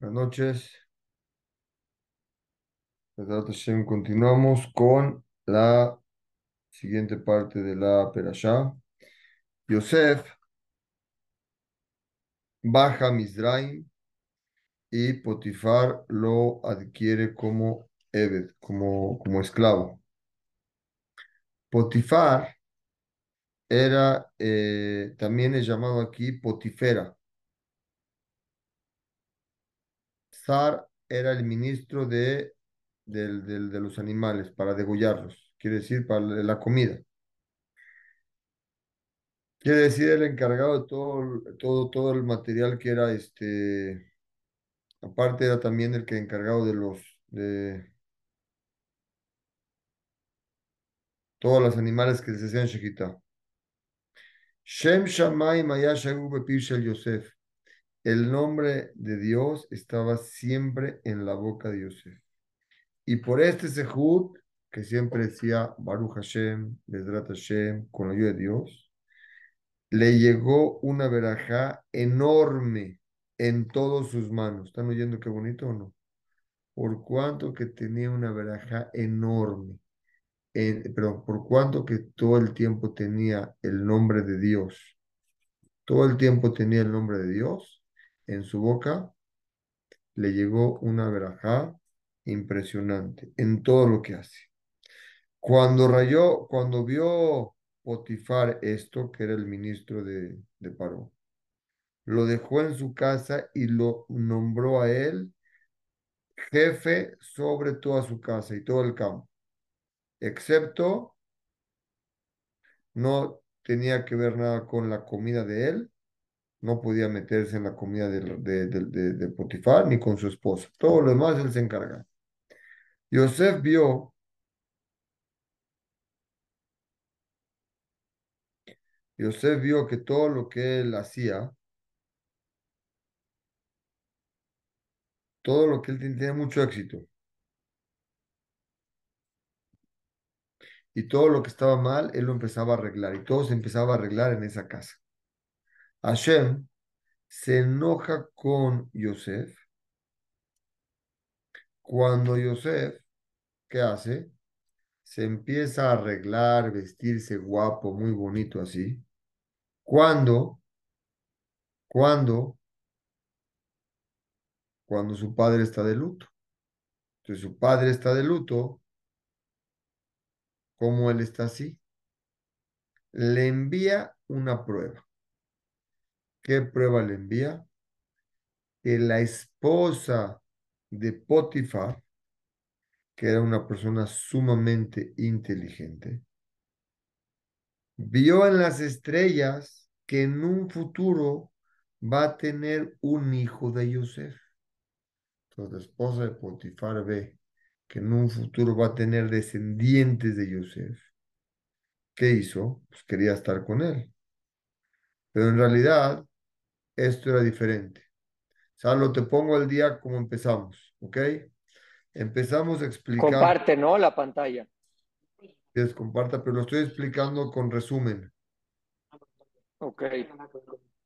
Buenas noches. Continuamos con la siguiente parte de la Perashá. Yosef baja a Mizraim y Potifar lo adquiere como Ebed, como, como esclavo. Potifar era, eh, también es llamado aquí Potifera. Era el ministro de, los animales para degollarlos, quiere decir para la comida. Quiere decir el encargado de todo, todo, todo el material que era este, aparte era también el que encargado de los, de todos los animales que se hacían shejitá. Shem Yosef. El nombre de Dios estaba siempre en la boca de Yosef. Y por este sehut, que siempre decía Baruch Hashem, Bezrat Hashem, con la ayuda de Dios, le llegó una verajá enorme en todas sus manos. ¿Están oyendo qué bonito o no? Por cuanto que tenía una verajá enorme. En, perdón, por cuanto que todo el tiempo tenía el nombre de Dios. Todo el tiempo tenía el nombre de Dios en su boca. Le llegó una verajá impresionante en todo lo que hace. Cuando rayó, cuando vio Potifar esto, que era el ministro de, de Paró, lo dejó en su casa y lo nombró a él jefe sobre toda su casa y todo el campo, excepto no tenía que ver nada con la comida de él, no podía meterse en la comida de, de, de, Potifar ni con su esposa, todo lo demás él se encargaba. Yosef vio, Yosef vio que todo lo que él hacía, todo lo que él tenía mucho éxito. Y todo lo que estaba mal, él lo empezaba a arreglar. Y todo se empezaba a arreglar en esa casa. Hashem se enoja con Yosef. Cuando Yosef, ¿qué hace? Se empieza a arreglar, vestirse guapo, muy bonito así. Cuando, cuando, cuando su padre está de luto. Entonces su padre está de luto, ¿cómo él está así? Le envía una prueba. ¿Qué prueba le envía? Que la esposa de Potifar, que era una persona sumamente inteligente, vio en las estrellas que en un futuro va a tener un hijo de Yosef. Entonces la esposa de Potifar ve que en un futuro va a tener descendientes de Yosef. ¿Qué hizo? Pues quería estar con él. Pero en realidad esto era diferente. Solo te pongo el día como empezamos, ¿ok? Empezamos explicando. Comparte, ¿no? La pantalla. Quieres comparta, pero lo estoy explicando con resumen. Ok.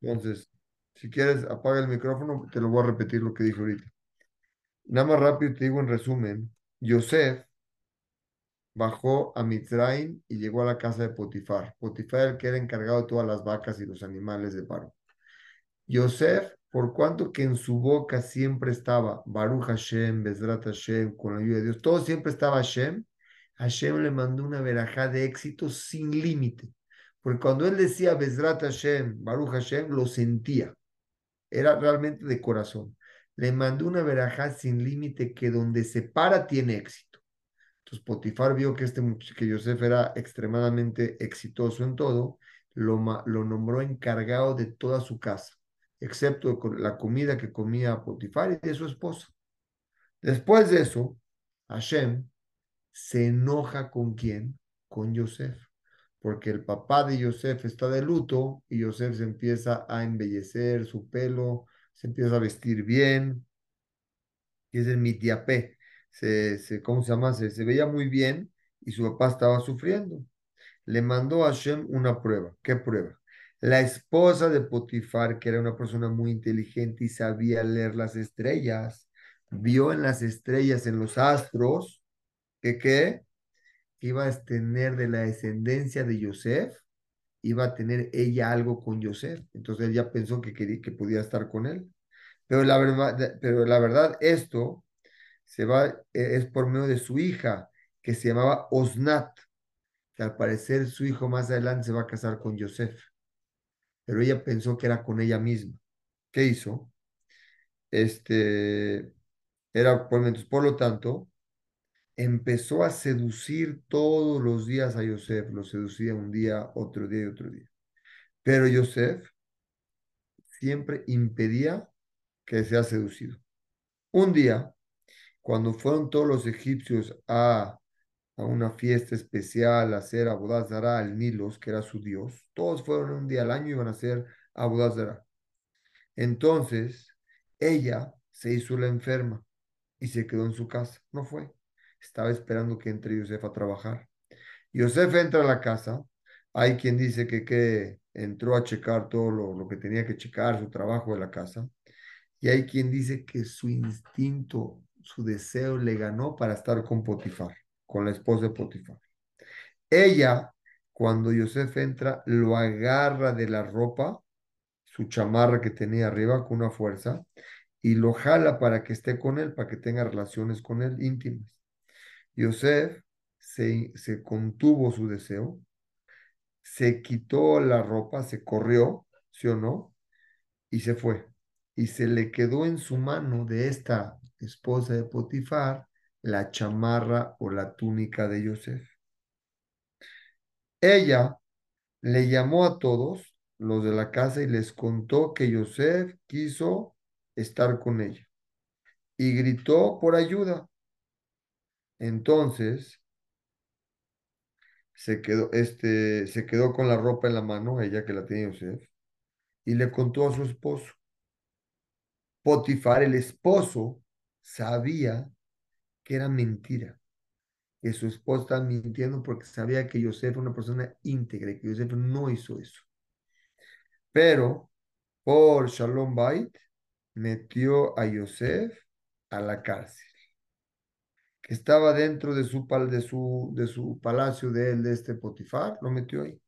Entonces, si quieres, apaga el micrófono, te lo voy a repetir lo que dije ahorita. Nada más rápido te digo en resumen. Yosef bajó a Mitzrayim y llegó a la casa de Potifar. Potifar el que era encargado de todas las vacas y los animales de paro. Yosef, por cuanto que en su boca siempre estaba Baruch Hashem, Bezrat Hashem, con la ayuda de Dios, todo siempre estaba Hashem, Hashem le mandó una verajá de éxito sin límite. Porque cuando él decía Bezrat Hashem, Baruch Hashem, lo sentía. Era realmente de corazón. Le mandó una verajá sin límite que donde se para tiene éxito. Entonces Potifar vio que, este, que Yosef era extremadamente exitoso en todo, lo, lo nombró encargado de toda su casa, excepto la comida que comía Potifar y de su esposa. Después de eso, Hashem se enoja con quién? Con Yosef, porque el papá de Yosef está de luto y Yosef se empieza a embellecer su pelo, se empieza a vestir bien, y es el mitiapé se, se, ¿cómo se llama? Se, se veía muy bien y su papá estaba sufriendo. Le mandó a Hashem una prueba. ¿Qué prueba? La esposa de Potifar, que era una persona muy inteligente y sabía leer las estrellas, vio en las estrellas, en los astros, que qué iba a tener de la descendencia de Yosef, iba a tener ella algo con Yosef. Entonces ella pensó que, quería, que podía estar con él. Pero la verdad, pero la verdad esto se va, e, es por medio de su hija, que se llamaba Osnat, que al parecer su hijo más adelante se va a casar con Yosef. Pero ella pensó que era con ella misma. ¿Qué hizo? Este, era, por, lo tanto, empezó a seducir todos los días a Yosef, lo seducía un día, otro día y otro día. Pero Yosef siempre impedía que sea seducido. Un día, cuando fueron todos los egipcios a, a una fiesta especial, a hacer Abodazara al Nilos, que era su dios, todos fueron un día al año y iban a hacer Abodazara. Entonces, ella se hizo la enferma y se quedó en su casa. No fue. Estaba esperando que entre Yosef a trabajar. Yosef entra a la casa. Hay quien dice que, que entró a checar todo lo, lo que tenía que checar, su trabajo de la casa. Y hay quien dice que su instinto, su deseo le ganó para estar con Potifar, con la esposa de Potifar. Ella, cuando Yosef entra, lo agarra de la ropa, su chamarra que tenía arriba, con una fuerza, y lo jala para que esté con él, para que tenga relaciones con él íntimas. Yosef se, contuvo su deseo, se quitó la ropa, se corrió, ¿sí o no? Y se fue. Y se le quedó en su mano de esta esposa de Potifar la chamarra o la túnica de Yosef. Ella le llamó a todos los de la casa y les contó que Yosef quiso estar con ella y gritó por ayuda. Entonces se quedó, este, se quedó con la ropa en la mano, ella que la tenía Yosef, y le contó a su esposo. Potifar, el esposo, sabía que era mentira, que su esposa estaba mintiendo porque sabía que Yosef era una persona íntegra y que Yosef no hizo eso. Pero por Shalom Bait metió a Yosef a la cárcel, que estaba dentro de su, de su, de su palacio de él, de este Potifar, lo metió ahí.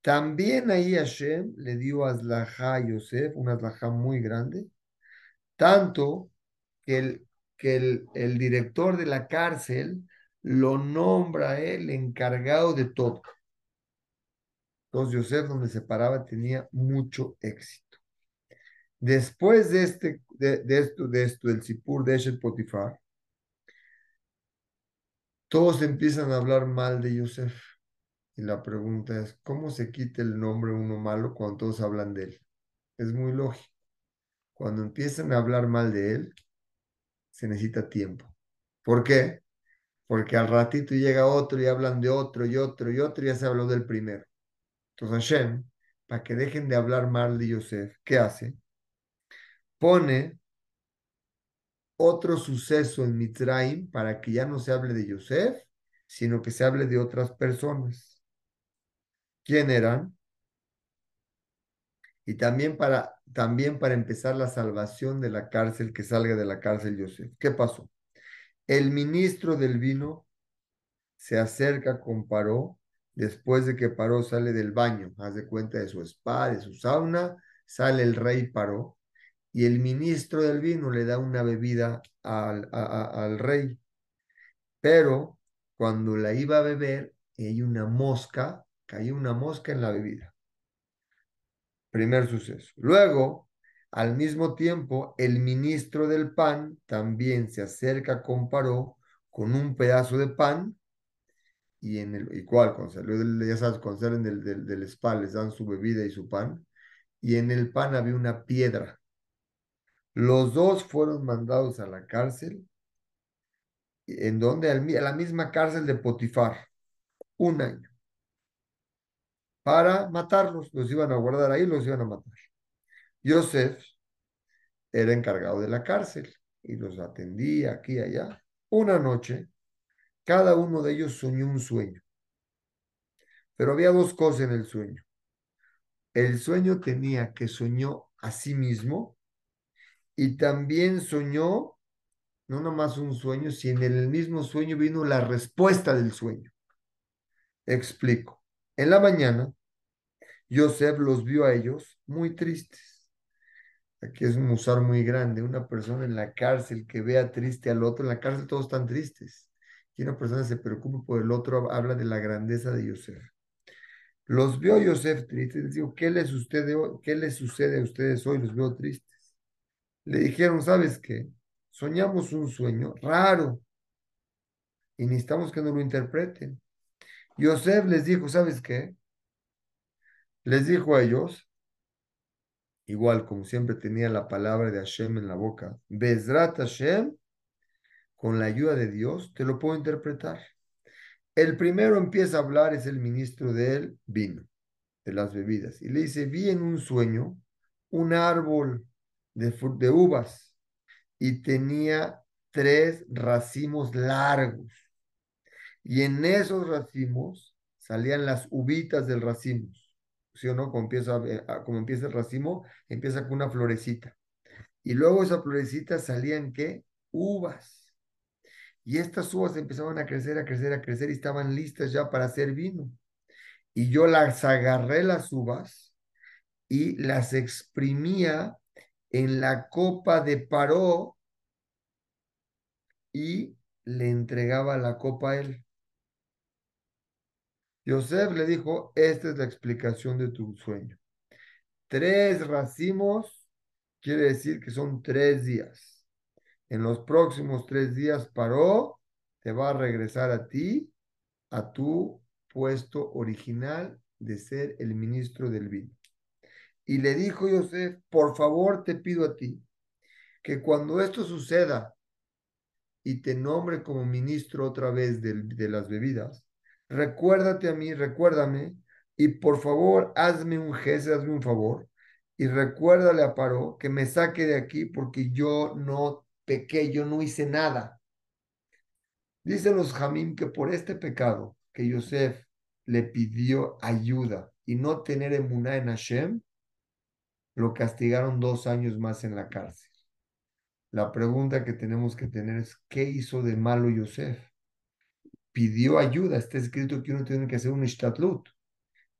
También ahí Hashem le dio a a Yosef, una Azlajá muy grande, tanto que el, que el, director de la cárcel lo nombra él encargado de todo. Entonces Yosef, donde se paraba, tenía mucho éxito. Después de, este, de esto, de esto, del Sipur de Eshet Potifar, todos empiezan a hablar mal de Yosef. Y la pregunta es, ¿cómo se quita el nombre uno malo cuando todos hablan de él? Es muy lógico. Cuando empiezan a hablar mal de él, se necesita tiempo. ¿Por qué? Porque al ratito llega otro y hablan de otro y otro y otro y ya se habló del primero. Entonces Hashem, para que dejen de hablar mal de Yosef, ¿qué hace? Pone otro suceso en Mitzrayim para que ya no se hable de Yosef, sino que se hable de otras personas. ¿Quién eran? Y también para, también para empezar la salvación de la cárcel, que salga de la cárcel Yosef. ¿Qué pasó? El ministro del vino se acerca con Paró, después de que Paró sale del baño, haz de cuenta de su spa, de su sauna, sale el rey Paró, y el ministro del vino le da una bebida al, al rey. Pero cuando la iba a beber, hay una mosca, cayó una mosca en la bebida. Primer suceso. Luego, al mismo tiempo, el ministro del pan también se acerca con Paró con un pedazo de pan y en el igual cuando salió del, ya sabes, cuando salen del, del, del spa les dan su bebida y su pan y en el pan había una piedra. Los dos fueron mandados a la cárcel, en donde a la misma cárcel de Potifar, un año para matarlos. Los iban a guardar ahí, los iban a matar. Yosef era encargado de la cárcel y los atendía aquí y allá. Una noche, cada uno de ellos soñó un sueño. Pero había dos cosas en el sueño. El sueño tenía que soñó a sí mismo y también soñó, no nomás un sueño, sino en el mismo sueño vino la respuesta del sueño. Explico. En la mañana, Yosef los vio a ellos muy tristes. Aquí es un musar muy grande. Una persona en la cárcel que vea triste al otro, en la cárcel todos están tristes. Y una persona se preocupa por el otro, habla de la grandeza de Yosef. Los vio Yosef tristes. Les digo, ¿qué les, sucede, ¿qué les sucede a ustedes hoy? Los veo tristes. Le dijeron, ¿sabes qué? Soñamos un sueño raro y necesitamos que nos lo interpreten. Yosef les dijo, ¿sabes qué? Les dijo a ellos, igual como siempre tenía la palabra de Hashem en la boca, Bezrat Hashem, con la ayuda de Dios, te lo puedo interpretar. El primero empieza a hablar, es el ministro del vino, de las bebidas, y le dice, vi en un sueño un árbol de, de uvas y tenía tres racimos largos. Y en esos racimos salían las uvitas del racimo. ¿Sí empieza, como empieza el racimo, empieza con una florecita. Y luego esa florecita salían, ¿qué? Uvas. Y estas uvas empezaban a crecer, a crecer, a crecer y estaban listas ya para hacer vino. Y yo las agarré las uvas y las exprimía en la copa de Paró y le entregaba la copa a él. Yosef le dijo, esta es la explicación de tu sueño. Tres racimos quiere decir que son tres días en los próximos tres días paró, te va a regresar a ti, a tu puesto original de ser el ministro del vino. Y le dijo Yosef, por favor te pido a ti, que cuando esto suceda y te nombre como ministro otra vez de, de las bebidas, recuérdate a mí, recuérdame, y por favor hazme un gesto, hazme un favor, y recuérdale a Paró que me saque de aquí porque yo no pequé, yo no hice nada. Dicen los Jamim que por este pecado que Yosef le pidió ayuda y no tener emuná en Hashem, lo castigaron dos años más en la cárcel. La pregunta que tenemos que tener es, ¿qué hizo de malo Yosef? Pidió ayuda, está escrito que uno tiene que hacer un ishtatlut,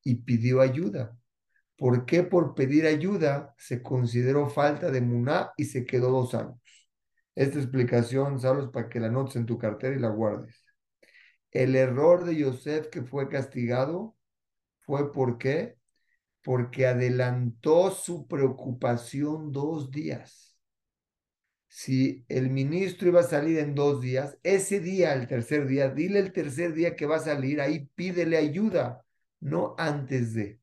y pidió ayuda. ¿Por qué por pedir ayuda se consideró falta de muná y se quedó dos años? Esta explicación, sabes, para que la notes en tu cartera y la guardes. El error de Yosef que fue castigado fue ¿por qué? Porque adelantó su preocupación dos días. Si el ministro iba a salir en dos días, ese día, el tercer día, dile el tercer día que va a salir, ahí pídele ayuda, no antes de.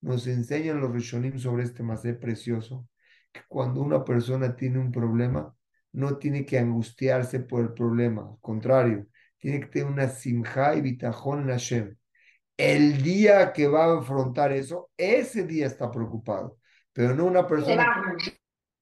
Nos enseñan los Rishonim sobre este masé precioso, que cuando una persona tiene un problema, no tiene que angustiarse por el problema, al contrario, tiene que tener una simja y bitajón en Hashem. El día que va a afrontar eso, ese día está preocupado, pero no una persona,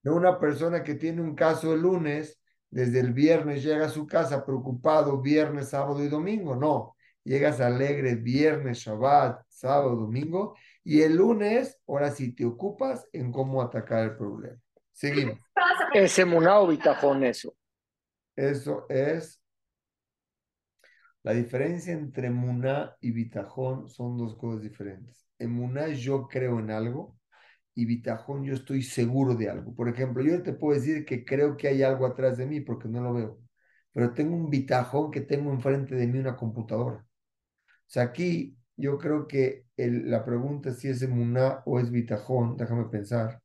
no una persona que tiene un caso el lunes, desde el viernes llega a su casa preocupado, viernes, sábado y domingo, no. Llegas alegre viernes, Shabbat, sábado, domingo, y el lunes, ahora sí te ocupas en cómo atacar el problema. Seguimos. Es emuná o bitajón eso. Eso es. La diferencia entre emuná y bitajón son dos cosas diferentes. Emuná yo creo en algo y bitajón yo estoy seguro de algo. Por ejemplo, yo te puedo decir que creo que hay algo atrás de mí porque no lo veo, pero tengo un bitajón que tengo enfrente de mí una computadora. O sea, aquí yo creo que la pregunta si es emuná o es bitajón, déjame pensar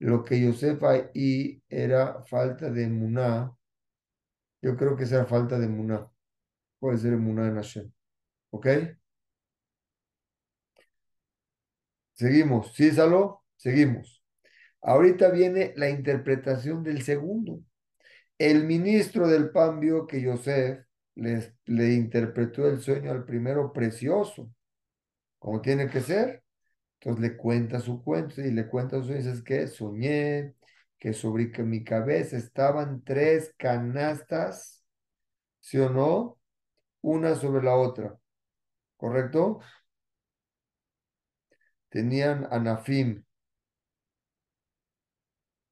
lo que Yosef y era falta de muná, yo creo que sea falta de muná. Puede ser muná en Hashem. ¿Ok? Seguimos. ¿Sí, Salo? Seguimos. Ahorita viene la interpretación del segundo. El ministro del pan vio que Yosef le interpretó el sueño al primero precioso, como tiene que ser. Entonces le cuenta su cuento y le cuenta su sueño. Dices que soñé que sobre mi cabeza estaban tres canastas, ¿sí o no? Una sobre la otra. ¿Correcto? tenían anafim,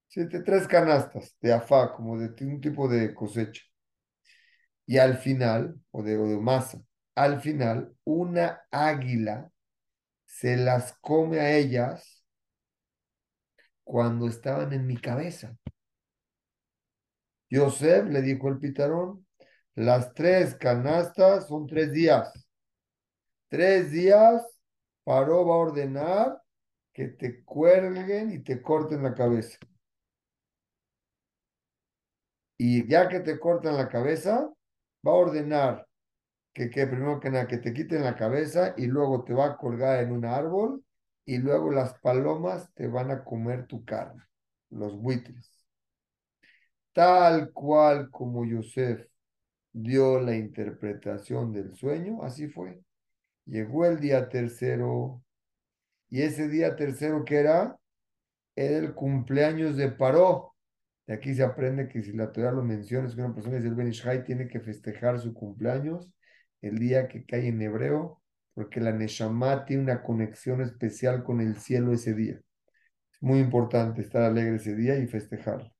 siete, tres canastas de afá, como de un tipo de cosecha. Y al final, o de, o de masa, al final, una águila se las come a ellas cuando estaban en mi cabeza. Yosef le dijo el pitarón, las tres canastas son tres días. Tres días, Paró va a ordenar que te cuelguen y te corten la cabeza. Y ya que te cortan la cabeza, va a ordenar que, que primero que nada, que te quiten la cabeza y luego te va a colgar en un árbol y luego las palomas te van a comer tu carne, los buitres. Tal cual como Yosef dio la interpretación del sueño, así fue. Llegó el día tercero y ese día tercero que era, era el cumpleaños de Paró. De aquí se aprende que si la Torah lo menciona, es que una persona es el Benishai, tiene que festejar su cumpleaños el día que cae en hebreo, porque la Neshama tiene una conexión especial con el cielo ese día. Es muy importante estar alegre ese día y festejar.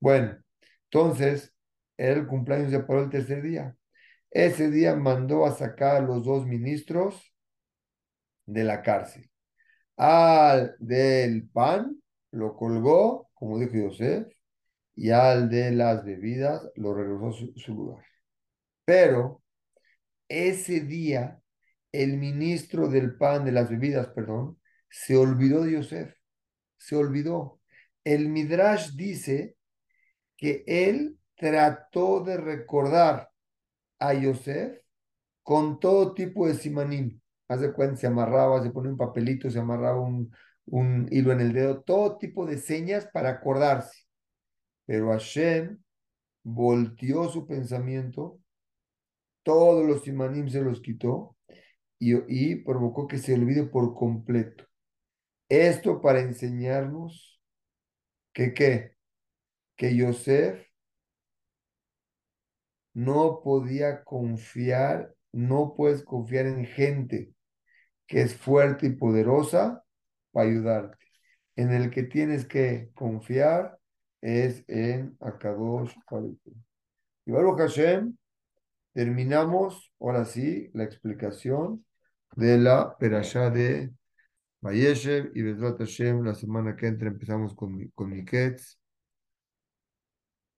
Bueno, entonces, el cumpleaños de Paró el tercer día. Ese día mandó a sacar a los dos ministros de la cárcel. Al del pan lo colgó, como dijo José, y al de las bebidas lo regresó a su, lugar. Pero ese día, el ministro del pan, de las bebidas, perdón, se olvidó de Yosef. Se olvidó. El Midrash dice que él trató de recordar a Yosef con todo tipo de simanim. Haz de cuenta, se amarraba, se ponía un papelito, se amarraba un, un hilo en el dedo, todo tipo de señas para acordarse. Pero Hashem volteó su pensamiento, todos los simanim se los quitó y, y provocó que se olvide por completo. Esto para enseñarnos que qué, que Yosef no podía confiar, no puedes confiar en gente que es fuerte y poderosa para ayudarte. En el que tienes que confiar es en Akadosh Baruch. Y Baruch Hashem, terminamos ahora sí la explicación de la perashá de Vayeshev y Bezrat Hashem. La semana que entra empezamos con, con Miketz.